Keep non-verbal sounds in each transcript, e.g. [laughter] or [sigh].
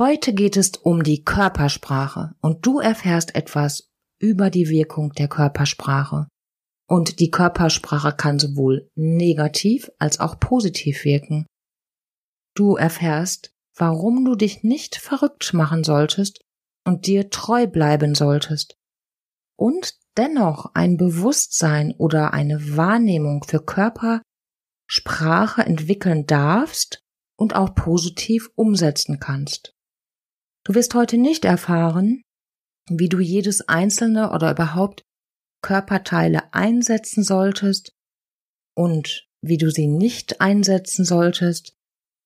Heute geht es um die Körpersprache und du erfährst etwas über die Wirkung der Körpersprache. Und die Körpersprache kann sowohl negativ als auch positiv wirken. Du erfährst, warum du dich nicht verrückt machen solltest und dir treu bleiben solltest. Und dennoch ein Bewusstsein oder eine Wahrnehmung für Körpersprache entwickeln darfst und auch positiv umsetzen kannst. Du wirst heute nicht erfahren, wie du jedes einzelne oder überhaupt Körperteile einsetzen solltest und wie du sie nicht einsetzen solltest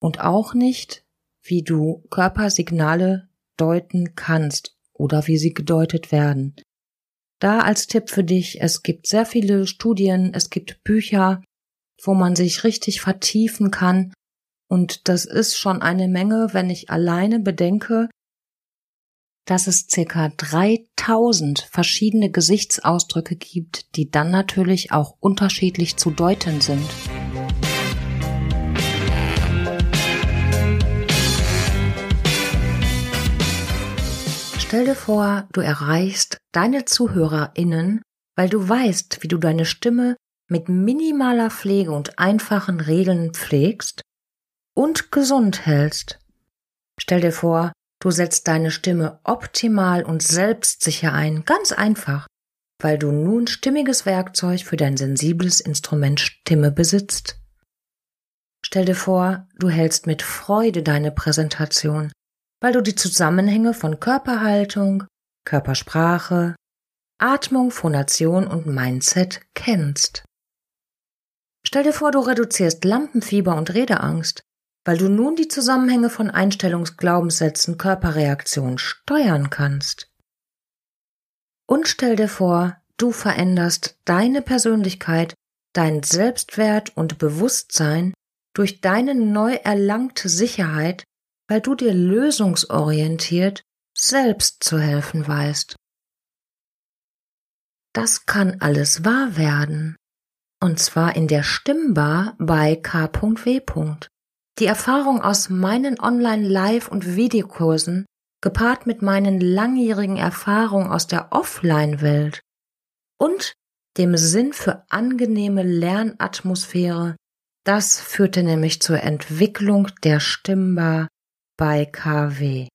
und auch nicht, wie du Körpersignale deuten kannst oder wie sie gedeutet werden. Da als Tipp für dich, es gibt sehr viele Studien, es gibt Bücher, wo man sich richtig vertiefen kann und das ist schon eine Menge, wenn ich alleine bedenke, dass es circa 3000 verschiedene Gesichtsausdrücke gibt, die dann natürlich auch unterschiedlich zu deuten sind. Stell dir vor, du erreichst deine ZuhörerInnen, weil du weißt, wie du deine Stimme mit minimaler Pflege und einfachen Regeln pflegst und gesund hältst. Stell dir vor, du setzt deine Stimme optimal und selbstsicher ein, ganz einfach, weil du nun stimmiges Werkzeug für dein sensibles Instrument Stimme besitzt. Stell dir vor, du hältst mit Freude deine Präsentation, weil du die Zusammenhänge von Körperhaltung, Körpersprache, Atmung, Phonation und Mindset kennst. Stell dir vor, du reduzierst Lampenfieber und Redeangst, weil du nun die Zusammenhänge von Einstellungsglaubenssätzen, Körperreaktionen steuern kannst. Und stell dir vor, du veränderst deine Persönlichkeit, dein Selbstwert und Bewusstsein durch deine neu erlangte Sicherheit, weil du dir lösungsorientiert selbst zu helfen weißt. Das kann alles wahr werden. Und zwar in der Stimmbar bei K.W. Die Erfahrung aus meinen Online-Live- und Videokursen gepaart mit meinen langjährigen Erfahrungen aus der Offline-Welt und dem Sinn für angenehme Lernatmosphäre, das führte nämlich zur Entwicklung der Stimmbar bei KW.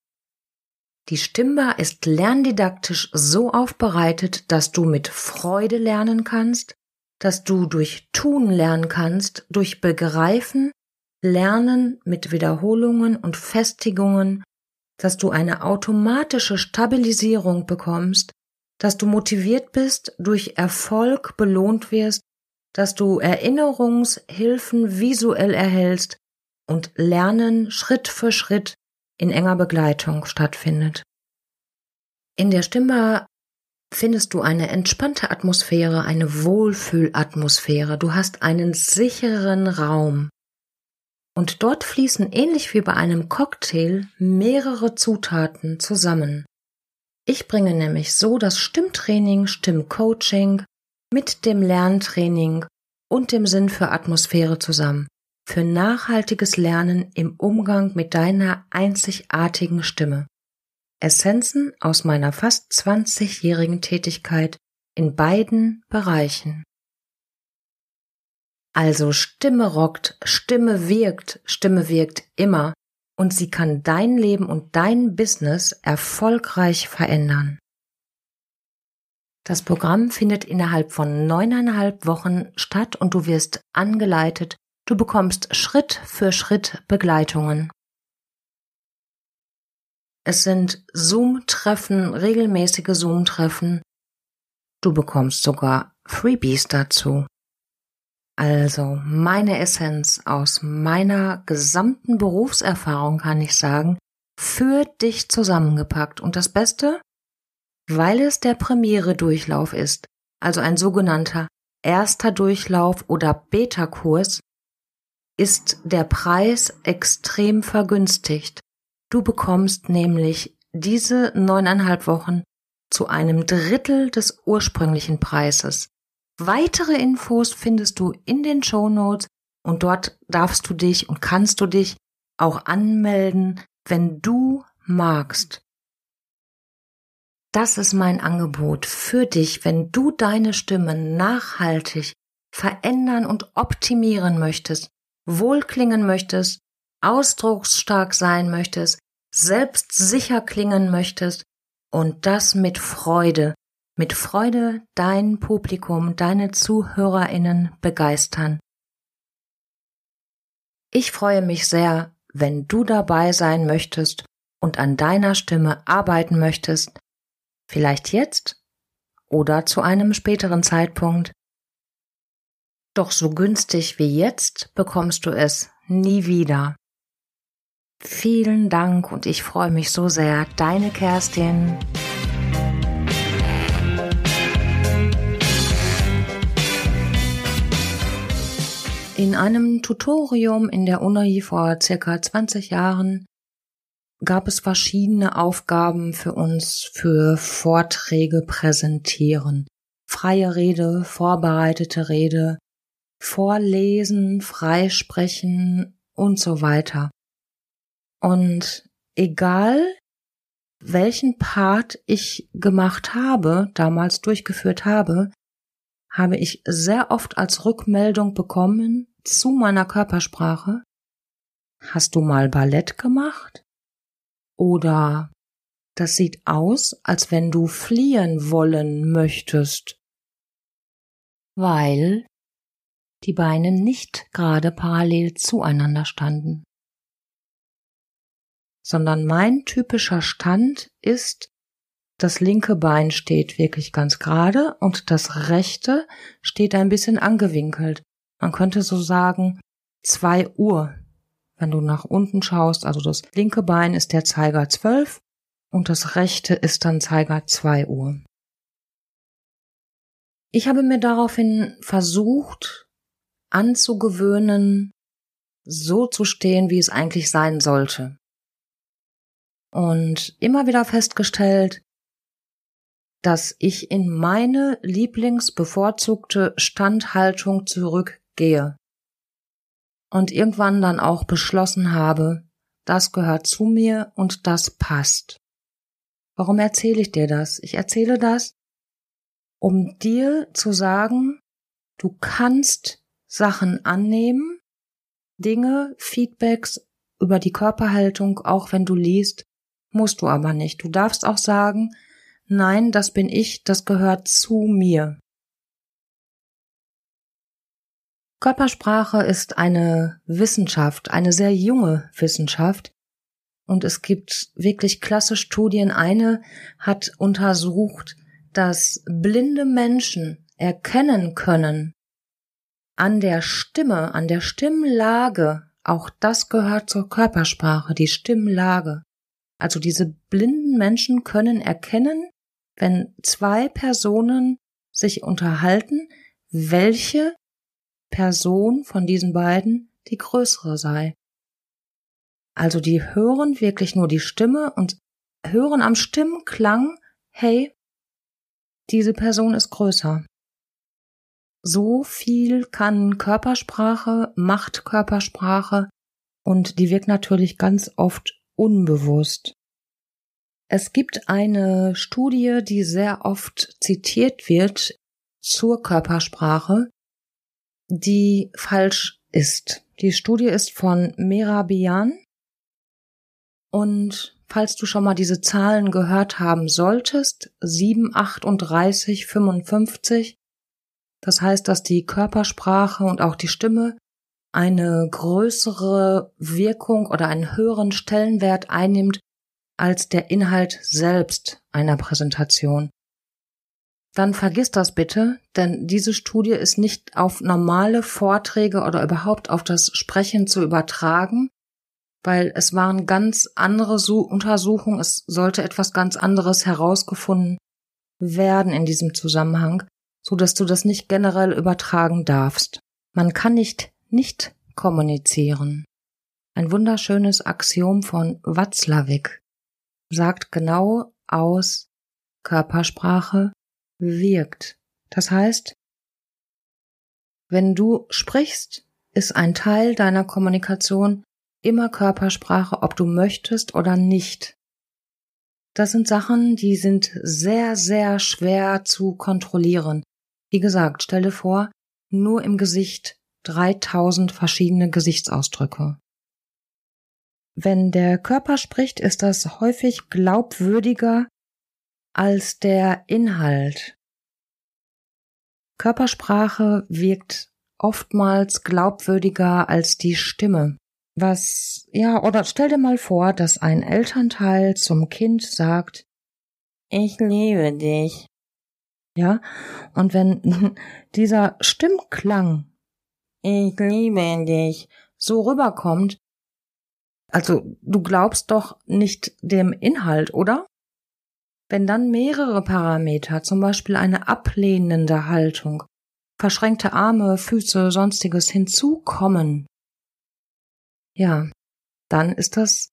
Die Stimmbar ist lerndidaktisch so aufbereitet, dass du mit Freude lernen kannst, dass du durch Tun lernen kannst, durch Begreifen Lernen mit Wiederholungen und Festigungen, dass du eine automatische Stabilisierung bekommst, dass du motiviert bist, durch Erfolg belohnt wirst, dass du Erinnerungshilfen visuell erhältst und Lernen Schritt für Schritt in enger Begleitung stattfindet. In der Stimme findest du eine entspannte Atmosphäre, eine Wohlfühlatmosphäre. Du hast einen sicheren Raum. Und dort fließen ähnlich wie bei einem Cocktail mehrere Zutaten zusammen. Ich bringe nämlich so das Stimmtraining, Stimmcoaching mit dem Lerntraining und dem Sinn für Atmosphäre zusammen. Für nachhaltiges Lernen im Umgang mit deiner einzigartigen Stimme. Essenzen aus meiner fast 20-jährigen Tätigkeit in beiden Bereichen. Also Stimme rockt, Stimme wirkt, Stimme wirkt immer und sie kann dein Leben und dein Business erfolgreich verändern. Das Programm findet innerhalb von neuneinhalb Wochen statt und du wirst angeleitet, du bekommst Schritt für Schritt Begleitungen. Es sind Zoom-Treffen, regelmäßige Zoom-Treffen. Du bekommst sogar Freebies dazu. Also meine Essenz aus meiner gesamten Berufserfahrung kann ich sagen, für dich zusammengepackt. Und das Beste, weil es der Premiere-Durchlauf ist, also ein sogenannter erster Durchlauf oder Beta-Kurs, ist der Preis extrem vergünstigt. Du bekommst nämlich diese neuneinhalb Wochen zu einem Drittel des ursprünglichen Preises. Weitere Infos findest du in den Show Notes und dort darfst du dich und kannst du dich auch anmelden, wenn du magst. Das ist mein Angebot für dich, wenn du deine Stimme nachhaltig verändern und optimieren möchtest, wohlklingen möchtest, ausdrucksstark sein möchtest, selbstsicher klingen möchtest und das mit Freude, mit Freude dein Publikum, deine Zuhörerinnen begeistern. Ich freue mich sehr, wenn du dabei sein möchtest und an deiner Stimme arbeiten möchtest, vielleicht jetzt oder zu einem späteren Zeitpunkt. Doch so günstig wie jetzt bekommst du es nie wieder. Vielen Dank und ich freue mich so sehr. Deine Kerstin. In einem Tutorium in der Uni vor circa 20 Jahren gab es verschiedene Aufgaben für uns für Vorträge präsentieren. Freie Rede, vorbereitete Rede, Vorlesen, Freisprechen und so weiter. Und egal welchen Part ich gemacht habe, damals durchgeführt habe, habe ich sehr oft als Rückmeldung bekommen zu meiner Körpersprache, hast du mal Ballett gemacht? Oder das sieht aus, als wenn du fliehen wollen möchtest. Weil die Beine nicht gerade parallel zueinander standen sondern mein typischer Stand ist, das linke Bein steht wirklich ganz gerade und das rechte steht ein bisschen angewinkelt. Man könnte so sagen, zwei Uhr. Wenn du nach unten schaust, also das linke Bein ist der Zeiger 12 und das rechte ist dann Zeiger 2 Uhr. Ich habe mir daraufhin versucht anzugewöhnen, so zu stehen, wie es eigentlich sein sollte und immer wieder festgestellt, dass ich in meine lieblingsbevorzugte Standhaltung zurückgehe und irgendwann dann auch beschlossen habe, das gehört zu mir und das passt. Warum erzähle ich dir das? Ich erzähle das, um dir zu sagen, du kannst Sachen annehmen, Dinge, Feedbacks über die Körperhaltung, auch wenn du liest, Musst du aber nicht. Du darfst auch sagen, nein, das bin ich, das gehört zu mir. Körpersprache ist eine Wissenschaft, eine sehr junge Wissenschaft. Und es gibt wirklich klasse Studien. Eine hat untersucht, dass blinde Menschen erkennen können an der Stimme, an der Stimmlage, auch das gehört zur Körpersprache, die Stimmlage, also diese blinden Menschen können erkennen, wenn zwei Personen sich unterhalten, welche Person von diesen beiden die größere sei. Also die hören wirklich nur die Stimme und hören am Stimmklang, hey, diese Person ist größer. So viel kann Körpersprache, macht Körpersprache und die wirkt natürlich ganz oft unbewusst. Es gibt eine Studie, die sehr oft zitiert wird zur Körpersprache, die falsch ist. Die Studie ist von Merabian und falls du schon mal diese Zahlen gehört haben solltest, 7, 38, 55, das heißt, dass die Körpersprache und auch die Stimme eine größere Wirkung oder einen höheren Stellenwert einnimmt als der Inhalt selbst einer Präsentation. Dann vergiss das bitte, denn diese Studie ist nicht auf normale Vorträge oder überhaupt auf das Sprechen zu übertragen, weil es waren ganz andere Untersuchungen, es sollte etwas ganz anderes herausgefunden werden in diesem Zusammenhang, so dass du das nicht generell übertragen darfst. Man kann nicht nicht kommunizieren. Ein wunderschönes Axiom von Watzlawick sagt genau aus, Körpersprache wirkt. Das heißt, wenn du sprichst, ist ein Teil deiner Kommunikation immer Körpersprache, ob du möchtest oder nicht. Das sind Sachen, die sind sehr, sehr schwer zu kontrollieren. Wie gesagt, stell dir vor, nur im Gesicht 3000 verschiedene Gesichtsausdrücke. Wenn der Körper spricht, ist das häufig glaubwürdiger als der Inhalt. Körpersprache wirkt oftmals glaubwürdiger als die Stimme. Was, ja, oder stell dir mal vor, dass ein Elternteil zum Kind sagt, ich liebe dich. Ja, und wenn [laughs] dieser Stimmklang, ich liebe dich, so rüberkommt, also du glaubst doch nicht dem Inhalt, oder? Wenn dann mehrere Parameter, zum Beispiel eine ablehnende Haltung, verschränkte Arme, Füße, sonstiges hinzukommen, ja, dann ist das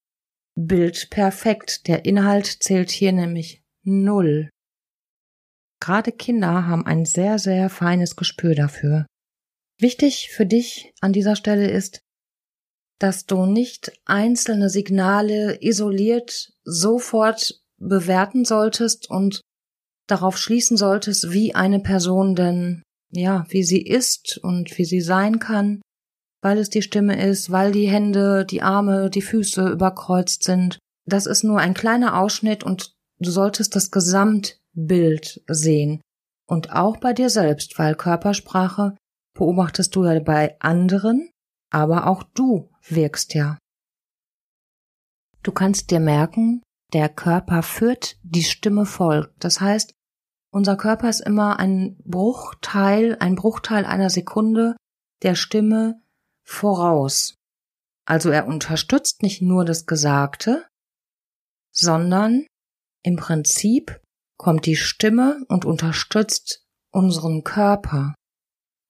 Bild perfekt. Der Inhalt zählt hier nämlich null. Gerade Kinder haben ein sehr, sehr feines Gespür dafür. Wichtig für dich an dieser Stelle ist, dass du nicht einzelne Signale isoliert sofort bewerten solltest und darauf schließen solltest, wie eine Person denn, ja, wie sie ist und wie sie sein kann, weil es die Stimme ist, weil die Hände, die Arme, die Füße überkreuzt sind. Das ist nur ein kleiner Ausschnitt und du solltest das Gesamtbild sehen. Und auch bei dir selbst, weil Körpersprache beobachtest du ja bei anderen, aber auch du wirkst ja. Du kannst dir merken, der Körper führt, die Stimme folgt. Das heißt, unser Körper ist immer ein Bruchteil, ein Bruchteil einer Sekunde der Stimme voraus. Also er unterstützt nicht nur das Gesagte, sondern im Prinzip kommt die Stimme und unterstützt unseren Körper.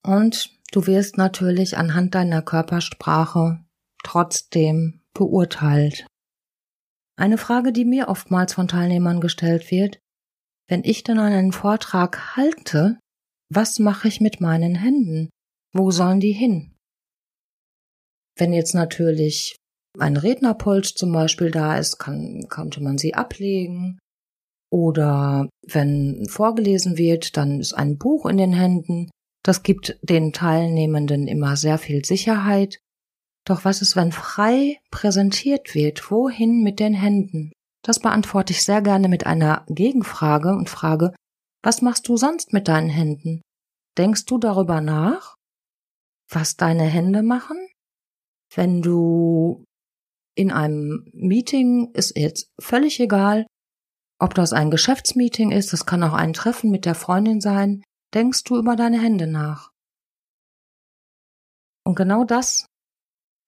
Und du wirst natürlich anhand deiner Körpersprache trotzdem beurteilt. Eine Frage, die mir oftmals von Teilnehmern gestellt wird, wenn ich dann einen Vortrag halte, was mache ich mit meinen Händen? Wo sollen die hin? Wenn jetzt natürlich ein Rednerpult zum Beispiel da ist, kann, könnte man sie ablegen. Oder wenn vorgelesen wird, dann ist ein Buch in den Händen. Das gibt den Teilnehmenden immer sehr viel Sicherheit. Doch was ist, wenn frei präsentiert wird? Wohin mit den Händen? Das beantworte ich sehr gerne mit einer Gegenfrage und frage, was machst du sonst mit deinen Händen? Denkst du darüber nach, was deine Hände machen? Wenn du in einem Meeting ist jetzt völlig egal, ob das ein Geschäftsmeeting ist, das kann auch ein Treffen mit der Freundin sein, denkst du über deine Hände nach. Und genau das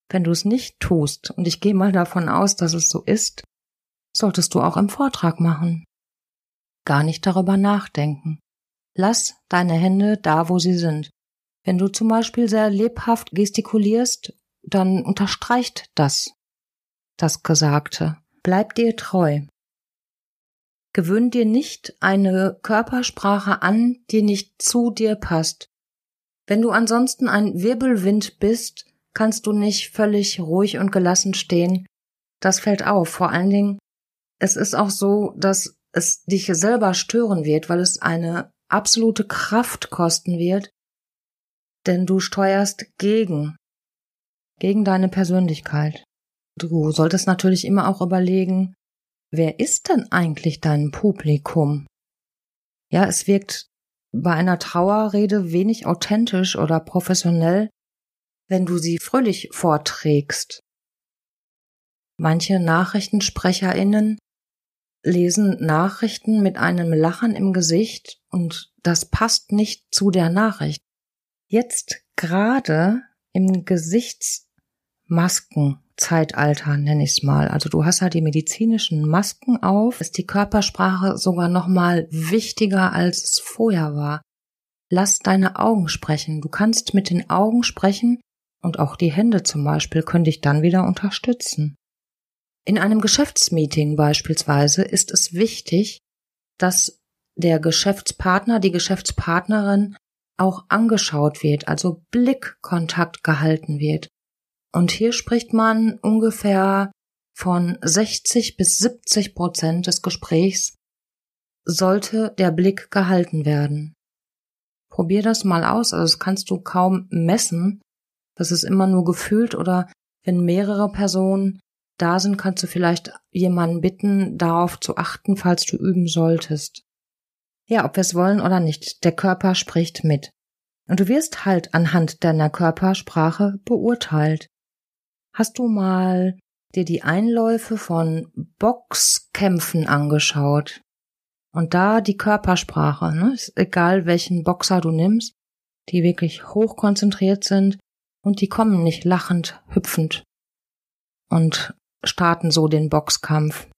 wenn du es nicht tust, und ich gehe mal davon aus, dass es so ist, solltest du auch im Vortrag machen. Gar nicht darüber nachdenken. Lass deine Hände da, wo sie sind. Wenn du zum Beispiel sehr lebhaft gestikulierst, dann unterstreicht das das Gesagte. Bleib dir treu. Gewöhn dir nicht eine Körpersprache an, die nicht zu dir passt. Wenn du ansonsten ein Wirbelwind bist, kannst du nicht völlig ruhig und gelassen stehen. Das fällt auf. Vor allen Dingen, es ist auch so, dass es dich selber stören wird, weil es eine absolute Kraft kosten wird, denn du steuerst gegen, gegen deine Persönlichkeit. Du solltest natürlich immer auch überlegen, wer ist denn eigentlich dein Publikum? Ja, es wirkt bei einer Trauerrede wenig authentisch oder professionell, wenn du sie fröhlich vorträgst. Manche Nachrichtensprecherinnen lesen Nachrichten mit einem Lachen im Gesicht und das passt nicht zu der Nachricht. Jetzt gerade im Gesichtsmaskenzeitalter nenne ich es mal. Also du hast ja die medizinischen Masken auf, ist die Körpersprache sogar noch mal wichtiger als es vorher war. Lass deine Augen sprechen. Du kannst mit den Augen sprechen und auch die Hände zum Beispiel können dich dann wieder unterstützen. In einem Geschäftsmeeting beispielsweise ist es wichtig, dass der Geschäftspartner, die Geschäftspartnerin auch angeschaut wird, also Blickkontakt gehalten wird. Und hier spricht man ungefähr von 60 bis 70 Prozent des Gesprächs sollte der Blick gehalten werden. Probier das mal aus, also das kannst du kaum messen. Das ist immer nur gefühlt oder wenn mehrere Personen da sind, kannst du vielleicht jemanden bitten, darauf zu achten, falls du üben solltest. Ja, ob wir es wollen oder nicht, der Körper spricht mit. Und du wirst halt anhand deiner Körpersprache beurteilt. Hast du mal dir die Einläufe von Boxkämpfen angeschaut? Und da die Körpersprache, ne, ist egal welchen Boxer du nimmst, die wirklich hoch konzentriert sind und die kommen nicht lachend, hüpfend und starten so den Boxkampf.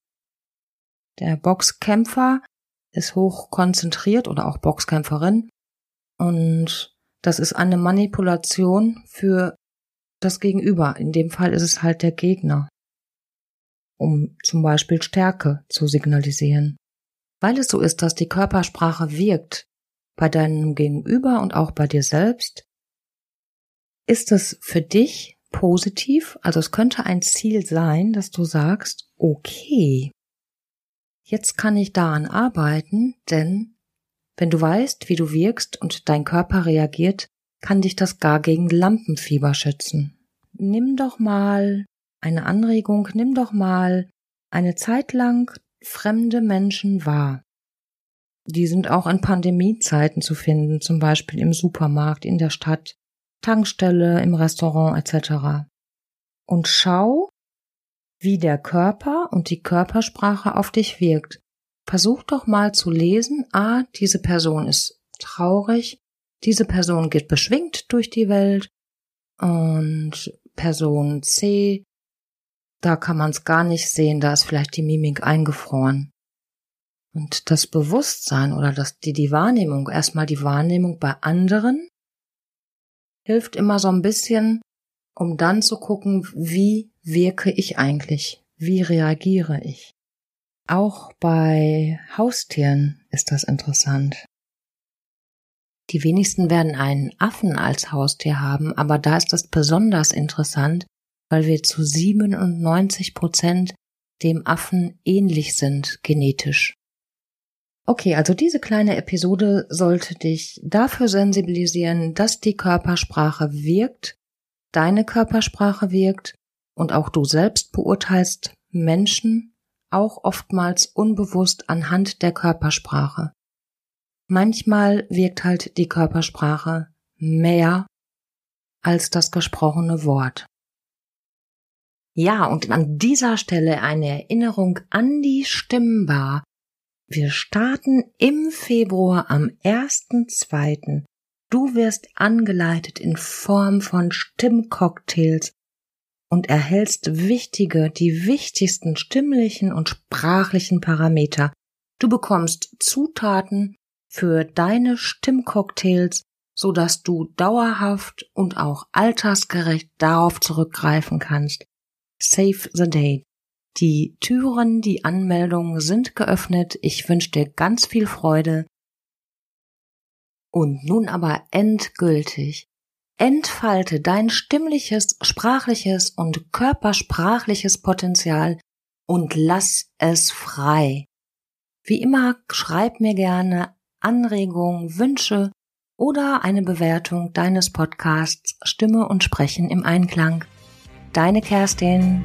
Der Boxkämpfer ist hoch konzentriert oder auch Boxkämpferin und das ist eine Manipulation für das Gegenüber. In dem Fall ist es halt der Gegner, um zum Beispiel Stärke zu signalisieren. Weil es so ist, dass die Körpersprache wirkt bei deinem Gegenüber und auch bei dir selbst, ist es für dich positiv, also es könnte ein Ziel sein, dass du sagst, okay, jetzt kann ich daran arbeiten, denn wenn du weißt, wie du wirkst und dein Körper reagiert, kann dich das gar gegen Lampenfieber schützen. Nimm doch mal eine Anregung, nimm doch mal eine Zeit lang fremde Menschen wahr. Die sind auch in Pandemiezeiten zu finden, zum Beispiel im Supermarkt, in der Stadt, Tankstelle, im Restaurant etc. Und schau, wie der Körper und die Körpersprache auf dich wirkt. Versuch doch mal zu lesen, ah, diese Person ist traurig, diese Person geht beschwingt durch die Welt und Person C, da kann man es gar nicht sehen, da ist vielleicht die Mimik eingefroren. Und das Bewusstsein oder das, die, die Wahrnehmung, erstmal die Wahrnehmung bei anderen hilft immer so ein bisschen, um dann zu gucken, wie wirke ich eigentlich? Wie reagiere ich? Auch bei Haustieren ist das interessant. Die wenigsten werden einen Affen als Haustier haben, aber da ist das besonders interessant, weil wir zu 97 Prozent dem Affen ähnlich sind genetisch. Okay, also diese kleine Episode sollte dich dafür sensibilisieren, dass die Körpersprache wirkt, deine Körpersprache wirkt und auch du selbst beurteilst Menschen auch oftmals unbewusst anhand der Körpersprache. Manchmal wirkt halt die Körpersprache mehr als das gesprochene Wort. Ja, und an dieser Stelle eine Erinnerung an die Stimmbar, wir starten im Februar am 1.2. Du wirst angeleitet in Form von Stimmcocktails und erhältst wichtige, die wichtigsten stimmlichen und sprachlichen Parameter. Du bekommst Zutaten für deine Stimmcocktails, so dass du dauerhaft und auch altersgerecht darauf zurückgreifen kannst. Save the date. Die Türen, die Anmeldungen sind geöffnet. Ich wünsche dir ganz viel Freude. Und nun aber endgültig. Entfalte dein stimmliches, sprachliches und körpersprachliches Potenzial und lass es frei. Wie immer, schreib mir gerne Anregungen, Wünsche oder eine Bewertung deines Podcasts Stimme und Sprechen im Einklang. Deine Kerstin.